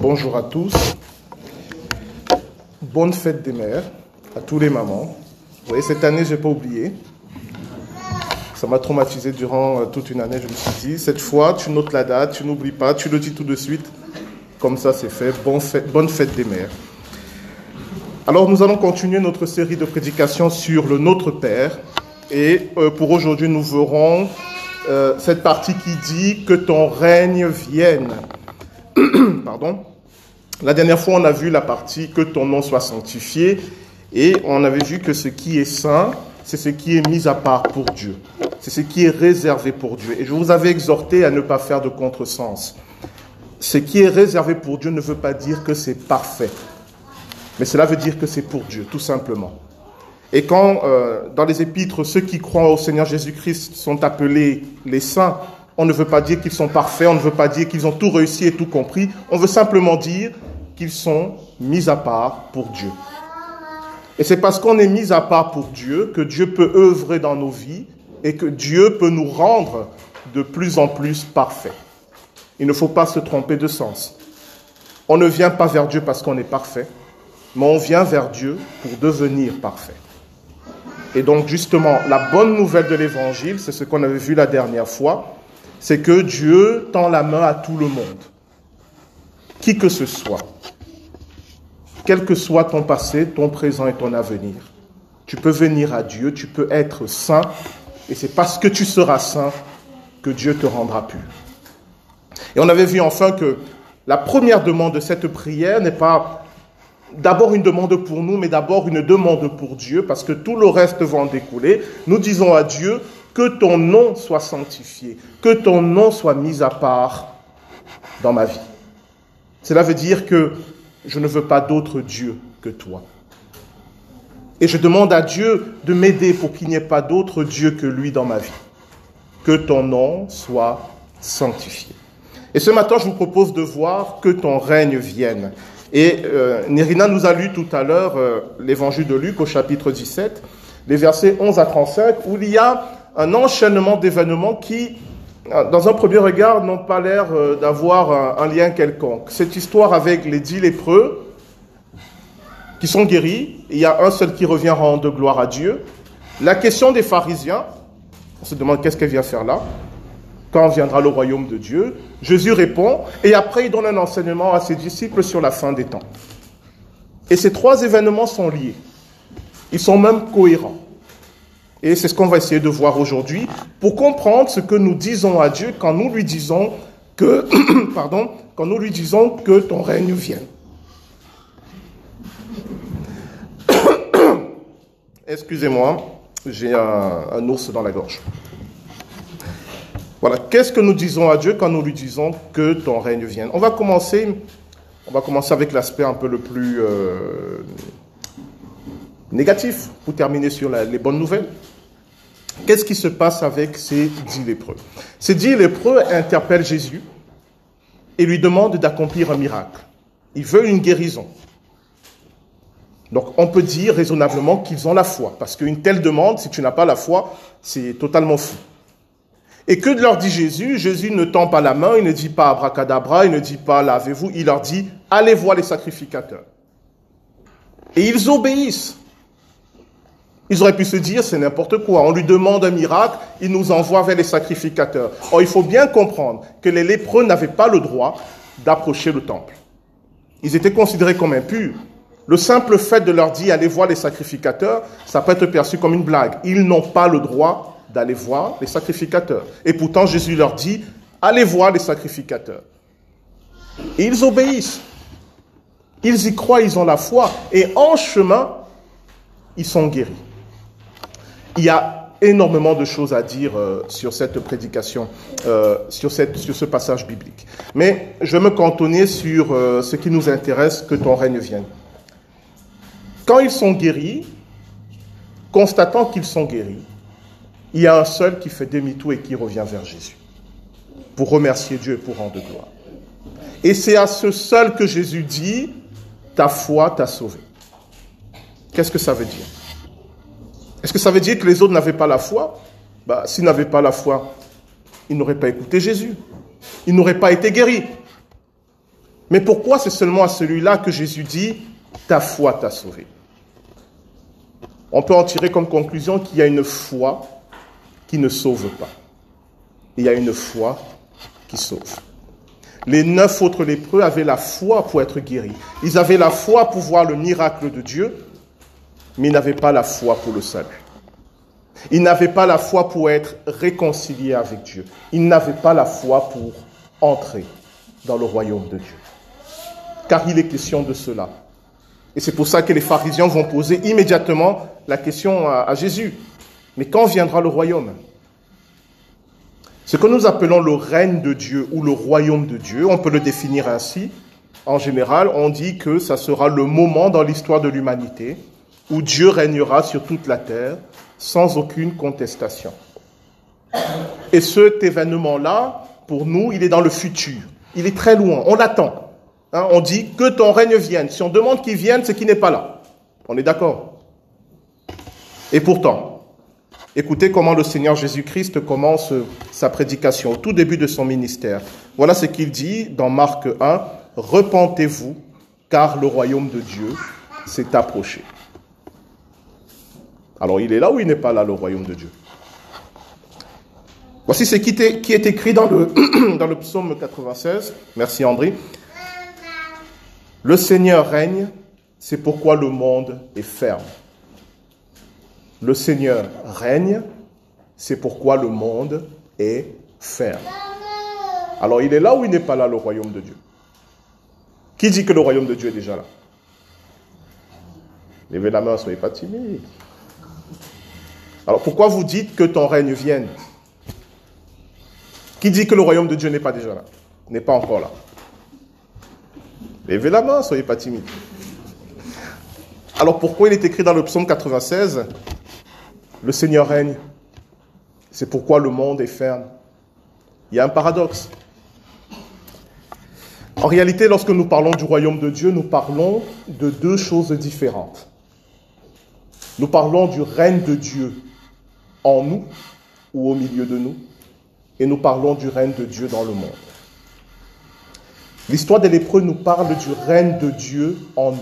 bonjour à tous. Bonne fête des mères à tous les mamans. Vous voyez, cette année, je n'ai pas oublié. Ça m'a traumatisé durant euh, toute une année. Je me suis dit, cette fois, tu notes la date, tu n'oublies pas, tu le dis tout de suite. Comme ça, c'est fait. Bonne fête, bonne fête des mères. Alors, nous allons continuer notre série de prédications sur le Notre Père. Et euh, pour aujourd'hui, nous verrons euh, cette partie qui dit que ton règne vienne. Pardon. La dernière fois, on a vu la partie que ton nom soit sanctifié et on avait vu que ce qui est saint, c'est ce qui est mis à part pour Dieu. C'est ce qui est réservé pour Dieu. Et je vous avais exhorté à ne pas faire de contresens. Ce qui est réservé pour Dieu ne veut pas dire que c'est parfait. Mais cela veut dire que c'est pour Dieu, tout simplement. Et quand euh, dans les épîtres, ceux qui croient au Seigneur Jésus-Christ sont appelés les saints, on ne veut pas dire qu'ils sont parfaits, on ne veut pas dire qu'ils ont tout réussi et tout compris, on veut simplement dire qu'ils sont mis à part pour Dieu. Et c'est parce qu'on est mis à part pour Dieu que Dieu peut œuvrer dans nos vies et que Dieu peut nous rendre de plus en plus parfaits. Il ne faut pas se tromper de sens. On ne vient pas vers Dieu parce qu'on est parfait, mais on vient vers Dieu pour devenir parfait. Et donc justement, la bonne nouvelle de l'Évangile, c'est ce qu'on avait vu la dernière fois, c'est que Dieu tend la main à tout le monde, qui que ce soit, quel que soit ton passé, ton présent et ton avenir. Tu peux venir à Dieu, tu peux être saint, et c'est parce que tu seras saint que Dieu te rendra pur. Et on avait vu enfin que la première demande de cette prière n'est pas d'abord une demande pour nous, mais d'abord une demande pour Dieu, parce que tout le reste va en découler. Nous disons à Dieu, que ton nom soit sanctifié, que ton nom soit mis à part dans ma vie. Cela veut dire que je ne veux pas d'autre Dieu que toi. Et je demande à Dieu de m'aider pour qu'il n'y ait pas d'autre Dieu que lui dans ma vie. Que ton nom soit sanctifié. Et ce matin, je vous propose de voir que ton règne vienne. Et euh, Nérina nous a lu tout à l'heure euh, l'évangile de Luc au chapitre 17, les versets 11 à 35, où il y a un enchaînement d'événements qui, euh, dans un premier regard, n'ont pas l'air euh, d'avoir un, lien quelconque. Cette histoire avec les dix lépreux qui sont guéris, il y a un seul qui revient rendre gloire à Dieu. La question des pharisiens, on se demande qu'est-ce qu'elle vient faire là quand viendra le royaume de Dieu? Jésus répond, et après il donne un enseignement à ses disciples sur la fin des temps. Et ces trois événements sont liés. Ils sont même cohérents. Et c'est ce qu'on va essayer de voir aujourd'hui pour comprendre ce que nous disons à Dieu quand nous lui disons que, pardon, quand nous lui disons que ton règne vienne. Excusez-moi, j'ai un, ours dans la gorge. Voilà, qu'est-ce que nous disons à Dieu quand nous lui disons que ton règne vienne On va commencer, on va commencer avec l'aspect un peu le plus euh, négatif pour terminer sur les bonnes nouvelles. Qu'est-ce qui se passe avec ces dix lépreux? Ces dix lépreux interpellent Jésus et lui demandent d'accomplir un miracle. Ils veulent une guérison. Donc on peut dire raisonnablement qu'ils ont la foi, parce qu'une telle demande, si tu n'as pas la foi, c'est totalement fou. Et que leur dit Jésus? Jésus ne tend pas la main, il ne dit pas abracadabra, il ne dit pas lavez-vous, il leur dit allez voir les sacrificateurs. Et ils obéissent. Ils auraient pu se dire, c'est n'importe quoi. On lui demande un miracle, il nous envoie vers les sacrificateurs. Or, il faut bien comprendre que les lépreux n'avaient pas le droit d'approcher le temple. Ils étaient considérés comme impurs. Le simple fait de leur dire, allez voir les sacrificateurs, ça peut être perçu comme une blague. Ils n'ont pas le droit d'aller voir les sacrificateurs. Et pourtant, Jésus leur dit, allez voir les sacrificateurs. Et ils obéissent. Ils y croient, ils ont la foi. Et en chemin, ils sont guéris. Il y a énormément de choses à dire euh, sur cette prédication, euh, sur, ce passage biblique. Mais je vais me cantonner sur euh, ce qui nous intéresse, que ton règne vienne. Quand ils sont guéris, constatant qu'ils sont guéris, il y a un seul qui fait demi-tour et qui revient vers Jésus pour remercier Dieu et pour rendre gloire. Et c'est à ce seul que Jésus dit, ta foi t'a sauvé. Qu'est-ce que ça veut dire? Est-ce que ça veut dire que les autres n'avaient pas la foi? Bah, S'ils n'avaient pas la foi, ils n'auraient pas écouté Jésus. Ils n'auraient pas été guéris. Mais pourquoi c'est seulement à celui-là que Jésus dit, ta foi t'a sauvé On peut en tirer comme conclusion qu'il y a une foi qui ne sauve pas. Il y a une foi qui sauve. Les neuf autres lépreux avaient la foi pour être guéris. Ils avaient la foi pour voir le miracle de Dieu, mais ils n'avaient pas la foi pour le salut. Ils n'avaient pas la foi pour être réconciliés avec Dieu. Ils n'avaient pas la foi pour entrer dans le royaume de Dieu. Car il est question de cela. Et c'est pour ça que les pharisiens vont poser immédiatement la question à, Jésus. Mais quand viendra le royaume? Ce que nous appelons le règne de Dieu ou le royaume de Dieu, on peut le définir ainsi. En général, on dit que ça sera le moment dans l'histoire de l'humanité où Dieu régnera sur toute la terre sans aucune contestation. Et cet événement-là, pour nous, il est dans le futur. Il est très loin. On l'attend. Hein, on dit que ton règne vienne. Si on demande qu'il vienne, c'est qu'il n'est pas là. On est d'accord Et pourtant, écoutez comment le Seigneur Jésus-Christ commence sa prédication au tout début de son ministère. Voilà ce qu'il dit dans Marc 1. Repentez-vous, car le royaume de Dieu s'est approché. Alors il est là ou il n'est pas là, le royaume de Dieu? Voici ce qui est, écrit dans le, psaume 96. Merci André. Le Seigneur règne, c'est pourquoi le monde est ferme. Le Seigneur règne, c'est pourquoi le monde est ferme. Alors il est là ou il n'est pas là, le royaume de Dieu? Qui dit que le royaume de Dieu est déjà là? Levez la main, soyez pas timide. Alors pourquoi vous dites que ton règne vienne? Qui dit que le royaume de Dieu n'est pas déjà là? N'est pas encore là Levez la main, soyez pas timide. Alors pourquoi il est écrit dans le psaume 96 Le Seigneur règne C'est pourquoi le monde est ferme. Il y a un paradoxe. En réalité, lorsque nous parlons du royaume de Dieu, nous parlons de deux choses différentes. Nous parlons du règne de Dieu en nous ou au milieu de nous, et nous parlons du règne de Dieu dans le monde. L'histoire des lépreux nous parle du règne de Dieu en nous.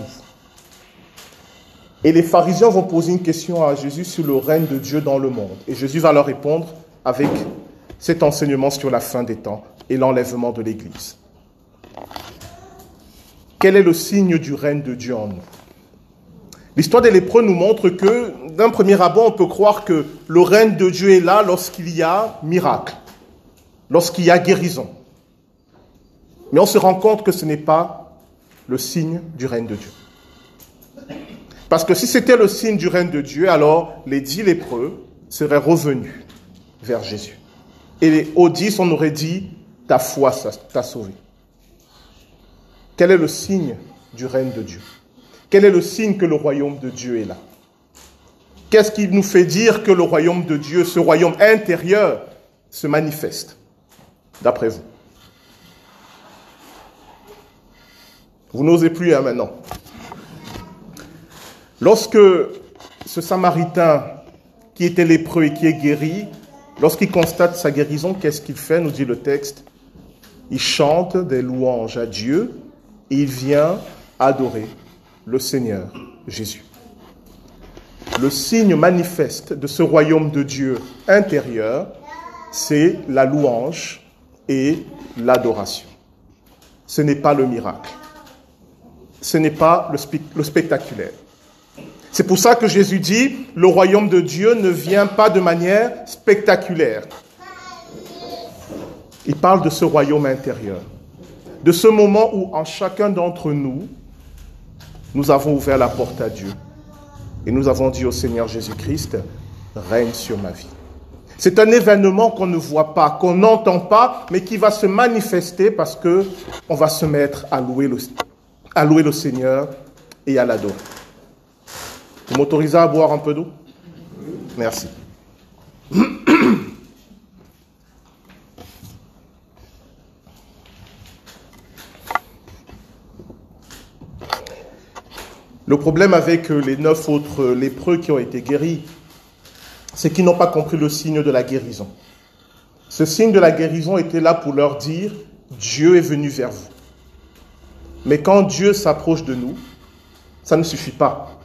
Et les pharisiens vont poser une question à Jésus sur le règne de Dieu dans le monde. Et Jésus va leur répondre avec cet enseignement sur la fin des temps et l'enlèvement de l'Église. Quel est le signe du règne de Dieu en nous? L'histoire des lépreux nous montre que, d'un premier abord, on peut croire que le règne de Dieu est là lorsqu'il y a miracle, lorsqu'il y a guérison. Mais on se rend compte que ce n'est pas le signe du règne de Dieu. Parce que si c'était le signe du règne de Dieu, alors les dix lépreux seraient revenus vers Jésus. Et aux dix, on aurait dit, ta foi t'a sauvé. Quel est le signe du règne de Dieu? Quel est le signe que le royaume de Dieu est là? Qu'est-ce qui nous fait dire que le royaume de Dieu, ce royaume intérieur, se manifeste, d'après vous? Vous n'osez plus hein, maintenant. Lorsque ce Samaritain qui était lépreux et qui est guéri, lorsqu'il constate sa guérison, qu'est-ce qu'il fait, nous dit le texte? Il chante des louanges à Dieu et il vient adorer le Seigneur Jésus. Le signe manifeste de ce royaume de Dieu intérieur, c'est la louange et l'adoration. Ce n'est pas le miracle. Ce n'est pas le, spectaculaire. C'est pour ça que Jésus dit, le royaume de Dieu ne vient pas de manière spectaculaire. Il parle de ce royaume intérieur, de ce moment où en chacun d'entre nous, nous avons ouvert la porte à Dieu et nous avons dit au Seigneur Jésus-Christ, règne sur ma vie. C'est un événement qu'on ne voit pas, qu'on n'entend pas, mais qui va se manifester parce que on va se mettre à louer le, à louer le Seigneur et à l'adorer. Vous m'autorisez à boire un peu d'eau? Merci. Le problème avec euh, les neuf autres euh, lépreux qui ont été guéris, c'est qu'ils n'ont pas compris le signe de la guérison. Ce signe de la guérison était là pour leur dire, Dieu est venu vers vous. Mais quand Dieu s'approche de nous, ça ne suffit pas.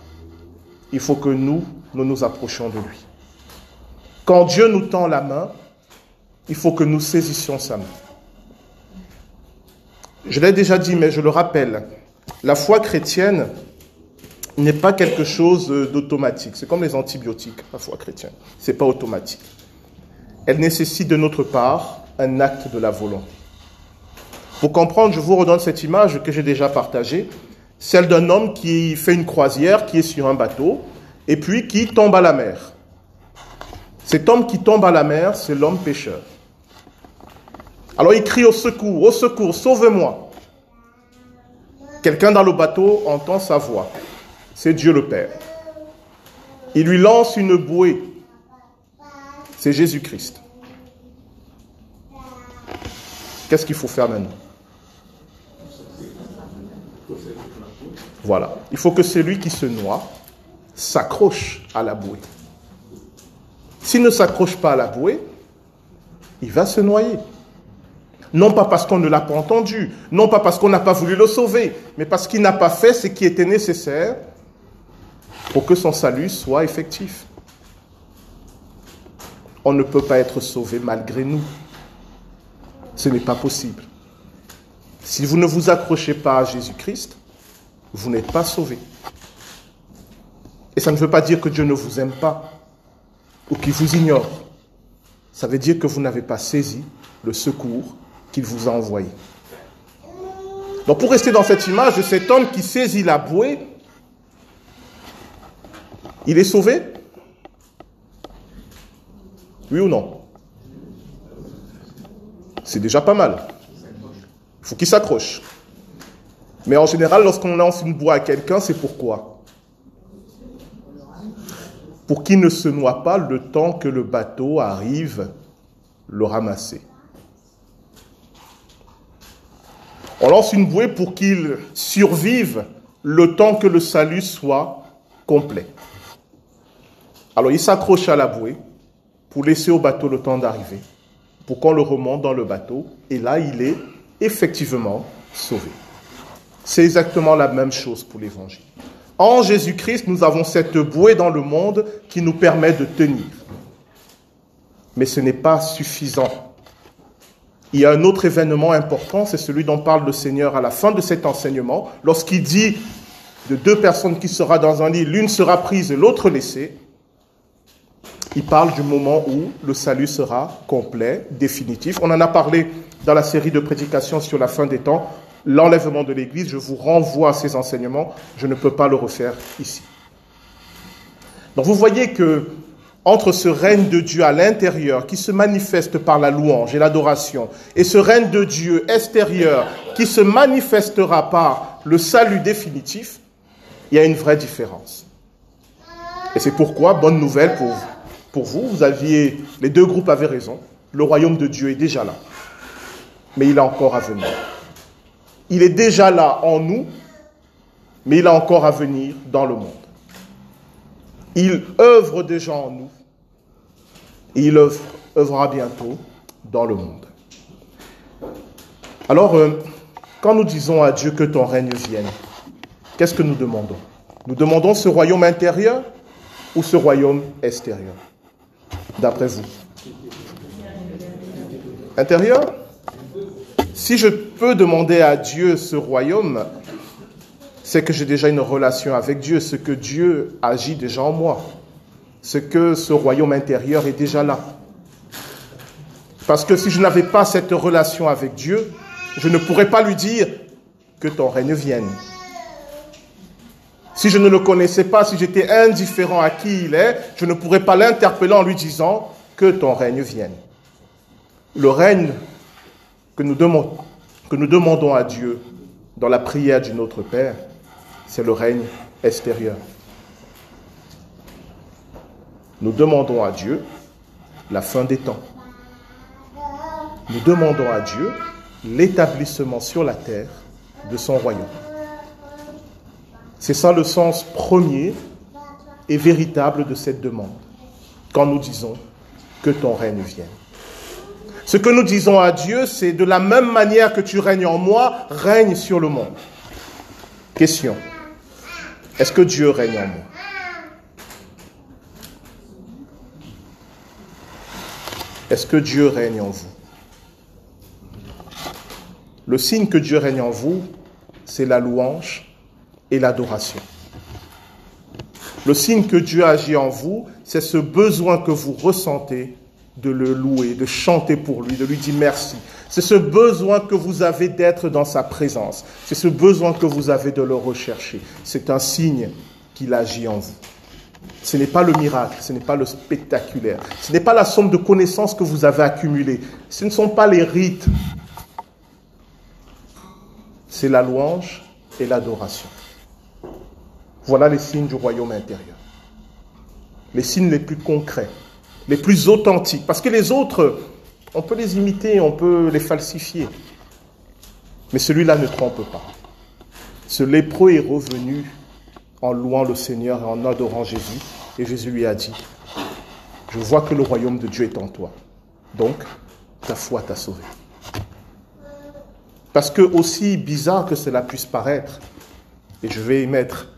Il faut que nous, nous nous approchions de lui. Quand Dieu nous tend la main, il faut que nous saisissions sa main. Je l'ai déjà dit, mais je le rappelle, la foi chrétienne n'est pas quelque chose d'automatique. C'est comme les antibiotiques, la foi chrétienne. Ce n'est pas automatique. Elle nécessite de notre part un acte de la volonté. Pour comprendre, je vous redonne cette image que j'ai déjà partagée, celle d'un homme qui fait une croisière, qui est sur un bateau, et puis qui tombe à la mer. Cet homme qui tombe à la mer, c'est l'homme pécheur. Alors il crie au secours, au secours, sauve-moi. Quelqu'un dans le bateau entend sa voix. C'est Dieu le Père. Il lui lance une bouée. C'est Jésus-Christ. Qu'est-ce qu'il faut faire maintenant? Voilà. Il faut que celui qui se noie s'accroche à la bouée. S'il ne s'accroche pas à la bouée, il va se noyer. Non pas parce qu'on ne l'a pas entendu, non pas parce qu'on n'a pas voulu le sauver, mais parce qu'il n'a pas fait ce qui était nécessaire pour que son salut soit effectif. On ne peut pas être sauvé malgré nous. Ce n'est pas possible. Si vous ne vous accrochez pas à Jésus-Christ, vous n'êtes pas sauvé. Et ça ne veut pas dire que Dieu ne vous aime pas ou qu'il vous ignore. Ça veut dire que vous n'avez pas saisi le secours qu'il vous a envoyé. Donc pour rester dans cette image de cet homme qui saisit la bouée, il est sauvé? Oui ou non? C'est déjà pas mal. Il faut qu'il s'accroche. Mais en général, lorsqu'on lance une bouée à quelqu'un, c'est pourquoi Pour qu'il ne se noie pas le temps que le bateau arrive le ramasser. On lance une bouée pour qu'il survive le temps que le salut soit complet. Alors il s'accroche à la bouée pour laisser au bateau le temps d'arriver, pour qu'on le remonte dans le bateau, et là il est effectivement sauvé. C'est exactement la même chose pour l'Évangile. En Jésus-Christ, nous avons cette bouée dans le monde qui nous permet de tenir. Mais ce n'est pas suffisant. Il y a un autre événement important, c'est celui dont parle le Seigneur à la fin de cet enseignement, lorsqu'il dit de deux personnes qui sera dans un lit, l'une sera prise et l'autre laissée. Il parle du moment où le salut sera complet, définitif. On en a parlé dans la série de prédications sur la fin des temps l'enlèvement de l'Église. Je vous renvoie à ces enseignements. Je ne peux pas le refaire ici. Donc vous voyez que entre ce règne de Dieu à l'intérieur qui se manifeste par la louange et l'adoration et ce règne de Dieu extérieur qui se manifestera par le salut définitif, il y a une vraie différence. Et c'est pourquoi, bonne nouvelle pour, pour vous, vous aviez, les deux groupes avaient raison, le royaume de Dieu est déjà là, mais il a encore à venir. Il est déjà là en nous, mais il a encore à venir dans le monde. Il œuvre déjà en nous et il œuvrera bientôt dans le monde. Alors, euh, quand nous disons à Dieu que ton règne vienne, qu'est-ce que nous demandons? Nous demandons ce royaume intérieur ou ce royaume extérieur? D'après vous Intérieur si je peux demander à Dieu ce royaume, c'est que j'ai déjà une relation avec Dieu, ce que Dieu agit déjà en moi, ce que ce royaume intérieur est déjà là. Parce que si je n'avais pas cette relation avec Dieu, je ne pourrais pas lui dire que ton règne vienne. Si je ne le connaissais pas, si j'étais indifférent à qui il est, je ne pourrais pas l'interpeller en lui disant que ton règne vienne. Le règne que nous, demandons, à Dieu dans la prière du Notre Père, c'est le règne extérieur. Nous demandons à Dieu la fin des temps. Nous demandons à Dieu l'établissement sur la terre de son royaume. C'est ça le sens premier et véritable de cette demande, quand nous disons que ton règne vienne. Ce que nous disons à Dieu, c'est de la même manière que tu règnes en moi, règne sur le monde. Question. Est-ce que Dieu règne en moi? Est-ce que Dieu règne en vous? Le signe que Dieu règne en vous, c'est la louange et l'adoration. Le signe que Dieu agit en vous, c'est ce besoin que vous ressentez de le louer, de chanter pour lui, de lui dire merci. C'est ce besoin que vous avez d'être dans sa présence. C'est ce besoin que vous avez de le rechercher. C'est un signe qu'il agit en vous. Ce n'est pas le miracle, ce n'est pas le spectaculaire, ce n'est pas la somme de connaissances que vous avez accumulées, ce ne sont pas les rites, c'est la louange et l'adoration. Voilà les signes du royaume intérieur. Les signes les plus concrets, les plus authentiques. Parce que les autres, on peut les imiter, on peut les falsifier. Mais celui-là ne trompe pas. Ce lépreux est revenu en louant le Seigneur et en adorant Jésus. Et Jésus lui a dit, je vois que le royaume de Dieu est en toi. Donc, ta foi t'a sauvé. Parce que aussi bizarre que cela puisse paraître, et je vais y mettre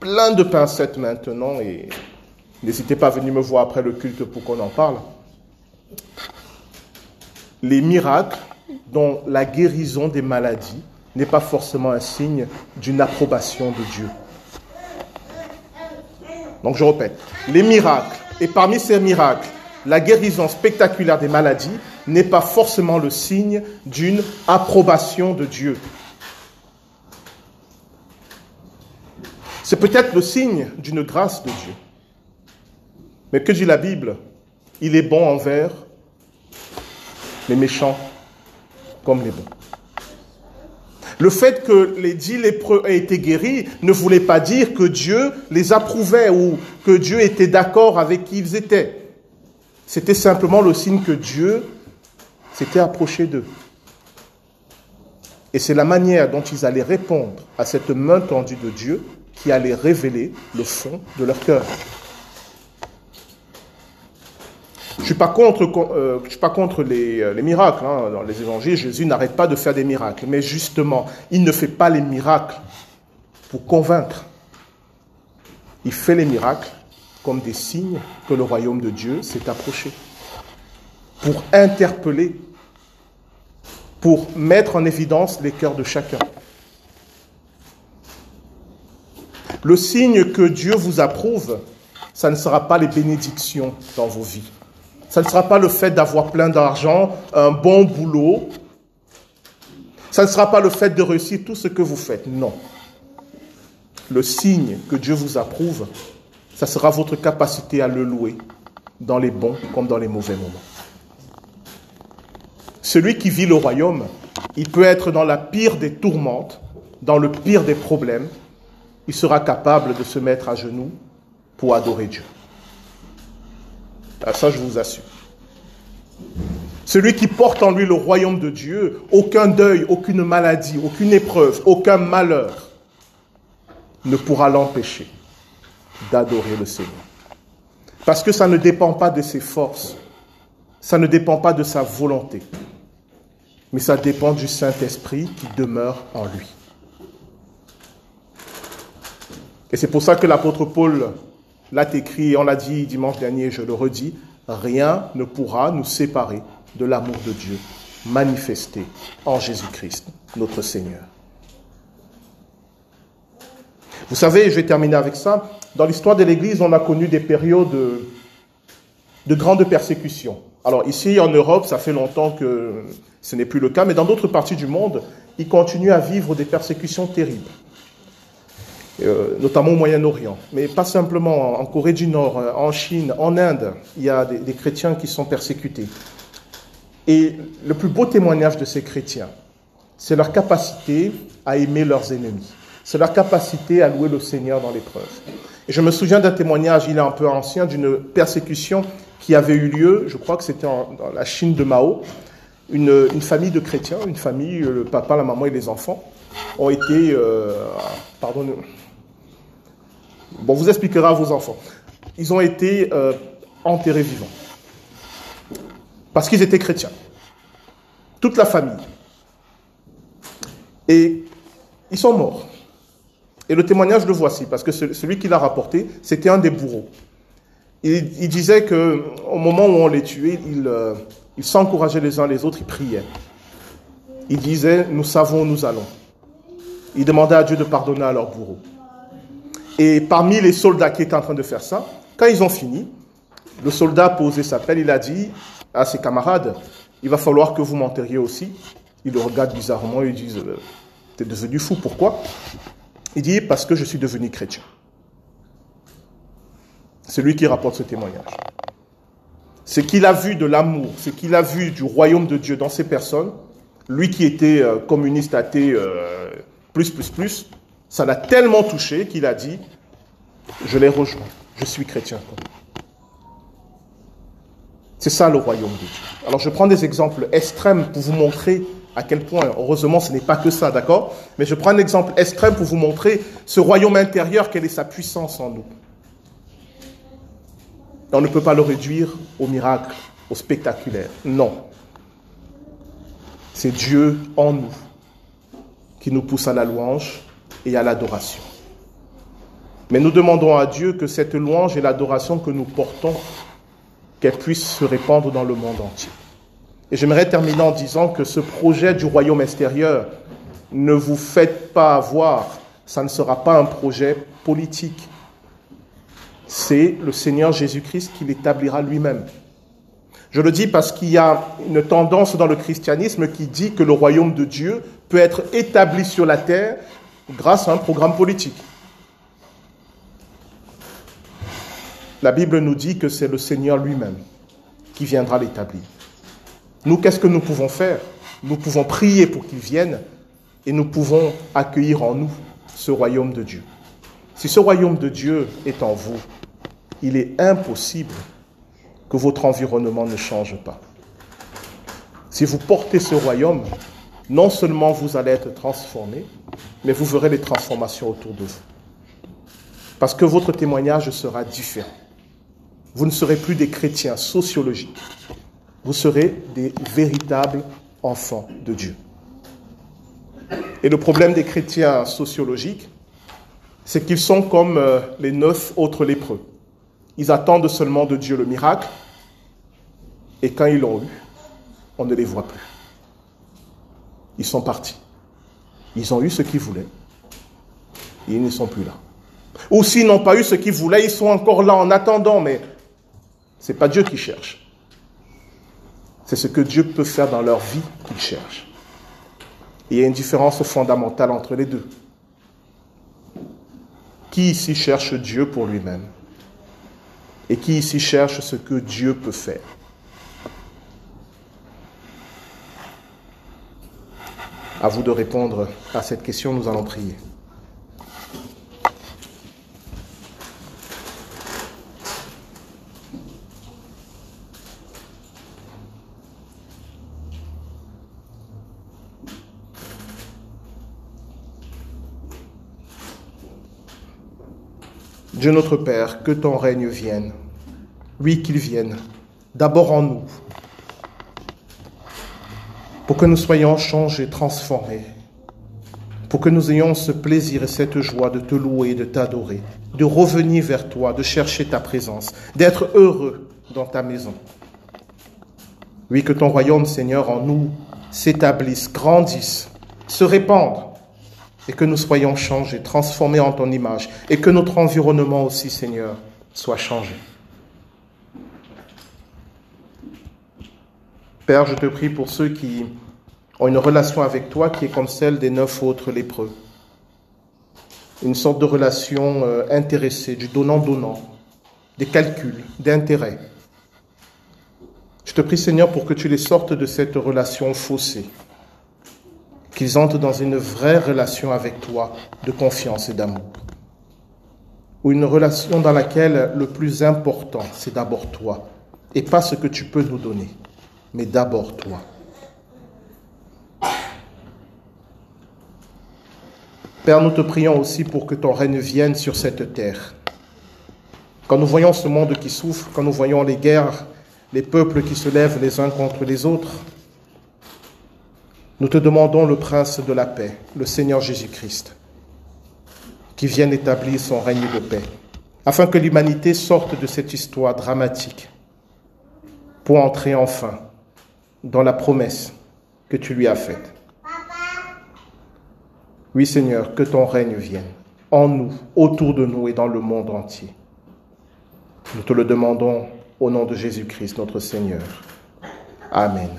plein de pincettes maintenant, et n'hésitez pas à venir me voir après le culte pour qu'on en parle. Les miracles, dont la guérison des maladies, n'est pas forcément un signe d'une approbation de Dieu. Donc je répète, les miracles, et parmi ces miracles, la guérison spectaculaire des maladies n'est pas forcément le signe d'une approbation de Dieu. C'est peut-être le signe d'une grâce de Dieu. Mais que dit la Bible? Il est bon envers les méchants comme les bons. Le fait que les dix lépreux aient été guéris ne voulait pas dire que Dieu les approuvait ou que Dieu était d'accord avec qui ils étaient. C'était simplement le signe que Dieu s'était approché d'eux. Et c'est la manière dont ils allaient répondre à cette main tendue de Dieu qui allait révéler le fond de leur cœur. Je ne suis pas contre, euh, suis pas contre les, euh, les miracles. Hein. Dans les évangiles, Jésus n'arrête pas de faire des miracles. Mais justement, il ne fait pas les miracles pour convaincre. Il fait les miracles comme des signes que le royaume de Dieu s'est approché. Pour interpeller, pour mettre en évidence les cœurs de chacun. Le signe que Dieu vous approuve, ça ne sera pas les bénédictions dans vos vies. Ça ne sera pas le fait d'avoir plein d'argent, un bon boulot. Ça ne sera pas le fait de réussir tout ce que vous faites. Non. Le signe que Dieu vous approuve, ça sera votre capacité à le louer dans les bons comme dans les mauvais moments. Celui qui vit le royaume, il peut être dans la pire des tourmentes, dans le pire des problèmes, il sera capable de se mettre à genoux pour adorer Dieu. Ah, ça, je vous assure. Celui qui porte en lui le royaume de Dieu, aucun deuil, aucune maladie, aucune épreuve, aucun malheur ne pourra l'empêcher d'adorer le Seigneur. Parce que ça ne dépend pas de ses forces, ça ne dépend pas de sa volonté, mais ça dépend du Saint-Esprit qui demeure en lui. Et c'est pour ça que l'apôtre Paul l'a écrit, on l'a dit dimanche dernier, je le redis, rien ne pourra nous séparer de l'amour de Dieu manifesté en Jésus-Christ, notre Seigneur. Vous savez, je vais terminer avec ça, dans l'histoire de l'Église, on a connu des périodes de, de grandes persécutions. Alors ici, en Europe, ça fait longtemps que ce n'est plus le cas, mais dans d'autres parties du monde, ils continuent à vivre des persécutions terribles. Euh, notamment au Moyen-Orient, mais pas simplement en Corée du Nord, euh, en Chine, en Inde, il y a des, chrétiens qui sont persécutés. Et le plus beau témoignage de ces chrétiens, c'est leur capacité à aimer leurs ennemis. C'est leur capacité à louer le Seigneur dans l'épreuve. Et je me souviens d'un témoignage, il est un peu ancien, d'une persécution qui avait eu lieu, je crois que c'était dans la Chine de Mao. Une, famille de chrétiens, une famille, le papa, la maman et les enfants, ont été, euh, pardon, Bon, vous expliquera à vos enfants. Ils ont été euh, enterrés vivants. Parce qu'ils étaient chrétiens. Toute la famille. Et ils sont morts. Et le témoignage, le voici, parce que celui qui l'a rapporté, c'était un des bourreaux. Il, disait que au moment où on les tuait, ils euh, s'encourageaient les uns les autres, ils priaient. Il disait, nous savons où nous allons. Il demandait à Dieu de pardonner à leurs bourreaux. Et parmi les soldats qui étaient en train de faire ça, quand ils ont fini, le soldat a posé sa pelle, il a dit à ses camarades, il va falloir que vous m'enterriez aussi. Il le regarde bizarrement et dit, euh, t'es devenu fou, pourquoi? Il dit, parce que je suis devenu chrétien. C'est lui qui rapporte ce témoignage. Ce qu'il a vu de l'amour, ce qu'il a vu du royaume de Dieu dans ces personnes, lui qui était euh, communiste athée, euh, plus, plus, plus, ça l'a tellement touché qu'il a dit, je les rejoins, je suis chrétien. C'est ça le royaume de Dieu. Alors je prends des exemples extrêmes pour vous montrer à quel point, heureusement ce n'est pas que ça, d'accord? Mais je prends un exemple extrême pour vous montrer ce royaume intérieur, quelle est sa puissance en nous. On ne peut pas le réduire au miracle, au spectaculaire. Non. C'est Dieu en nous qui nous pousse à la louange et à l'adoration. Mais nous demandons à Dieu que cette louange et l'adoration que nous portons, qu'elle puisse se répandre dans le monde entier. Et j'aimerais terminer en disant que ce projet du royaume extérieur, ne vous faites pas avoir, ça ne sera pas un projet politique. C'est le Seigneur Jésus-Christ qui l'établira lui-même. Je le dis parce qu'il y a une tendance dans le christianisme qui dit que le royaume de Dieu peut être établi sur la terre grâce à un programme politique. La Bible nous dit que c'est le Seigneur lui-même qui viendra l'établir. Nous, qu'est-ce que nous pouvons faire? Nous pouvons prier pour qu'il vienne et nous pouvons accueillir en nous ce royaume de Dieu. Si ce royaume de Dieu est en vous, il est impossible que votre environnement ne change pas. Si vous portez ce royaume, non seulement vous allez être transformé, mais vous verrez les transformations autour de vous. Parce que votre témoignage sera différent. Vous ne serez plus des chrétiens sociologiques. Vous serez des véritables enfants de Dieu. Et le problème des chrétiens sociologiques, c'est qu'ils sont comme euh, les neuf autres lépreux. Ils attendent seulement de Dieu le miracle, et quand ils l'ont eu, on ne les voit plus. Ils sont partis. Ils ont eu ce qu'ils voulaient, et ils ne sont plus là. Ou s'ils n'ont pas eu ce qu'ils voulaient, ils sont encore là en attendant, mais ce n'est pas Dieu qui cherche. C'est ce que Dieu peut faire dans leur vie qu'ils cherchent. il y a une différence fondamentale entre les deux. Qui ici cherche Dieu pour lui-même? Et qui ici cherche ce que Dieu peut faire? À vous de répondre à cette question, nous allons prier. Dieu notre Père, que ton règne vienne. Oui, qu'il vienne, d'abord en nous, pour que nous soyons changés, transformés, pour que nous ayons ce plaisir et cette joie de te louer, de t'adorer, de revenir vers toi, de chercher ta présence, d'être heureux dans ta maison. Oui, que ton royaume, Seigneur, en nous s'établisse, grandisse, se répande et que nous soyons changés, transformés en ton image, et que notre environnement aussi, Seigneur, soit changé. Père, je te prie pour ceux qui ont une relation avec toi qui est comme celle des neuf autres lépreux. Une sorte de relation euh, intéressée, du donnant-donnant, des calculs, d'intérêts. Je te prie, Seigneur, pour que tu les sortes de cette relation faussée qu'ils entrent dans une vraie relation avec toi de confiance et d'amour. Ou une relation dans laquelle le plus important, c'est d'abord toi, et pas ce que tu peux nous donner, mais d'abord toi. Père, nous te prions aussi pour que ton règne vienne sur cette terre. Quand nous voyons ce monde qui souffre, quand nous voyons les guerres, les peuples qui se lèvent les uns contre les autres, nous te demandons le prince de la paix, le Seigneur Jésus-Christ, qui vienne établir son règne de paix, afin que l'humanité sorte de cette histoire dramatique pour entrer enfin dans la promesse que tu lui as faite. Oui Seigneur, que ton règne vienne en nous, autour de nous et dans le monde entier. Nous te le demandons au nom de Jésus-Christ, notre Seigneur. Amen.